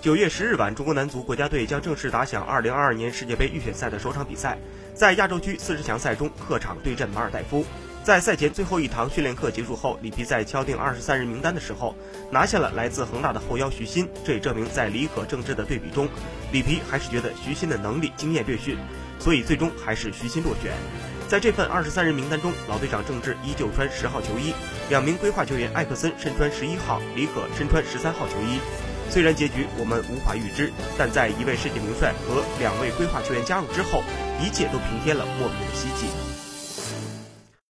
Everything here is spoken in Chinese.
九月十日晚，中国男足国家队将正式打响二零二二年世界杯预选赛的首场比赛，在亚洲区四十强赛中客场对阵马尔代夫。在赛前最后一堂训练课结束后，里皮在敲定二十三人名单的时候，拿下了来自恒大的后腰徐新。这也证明在李可郑智的对比中，里皮还是觉得徐新的能力经验略逊，所以最终还是徐新落选。在这份二十三人名单中，老队长郑智依旧穿十号球衣，两名规划球员艾克森身穿十一号，李可身穿十三号球衣。虽然结局我们无法预知，但在一位世界名帅和两位规划球员加入之后，一切都平添了莫名的希冀。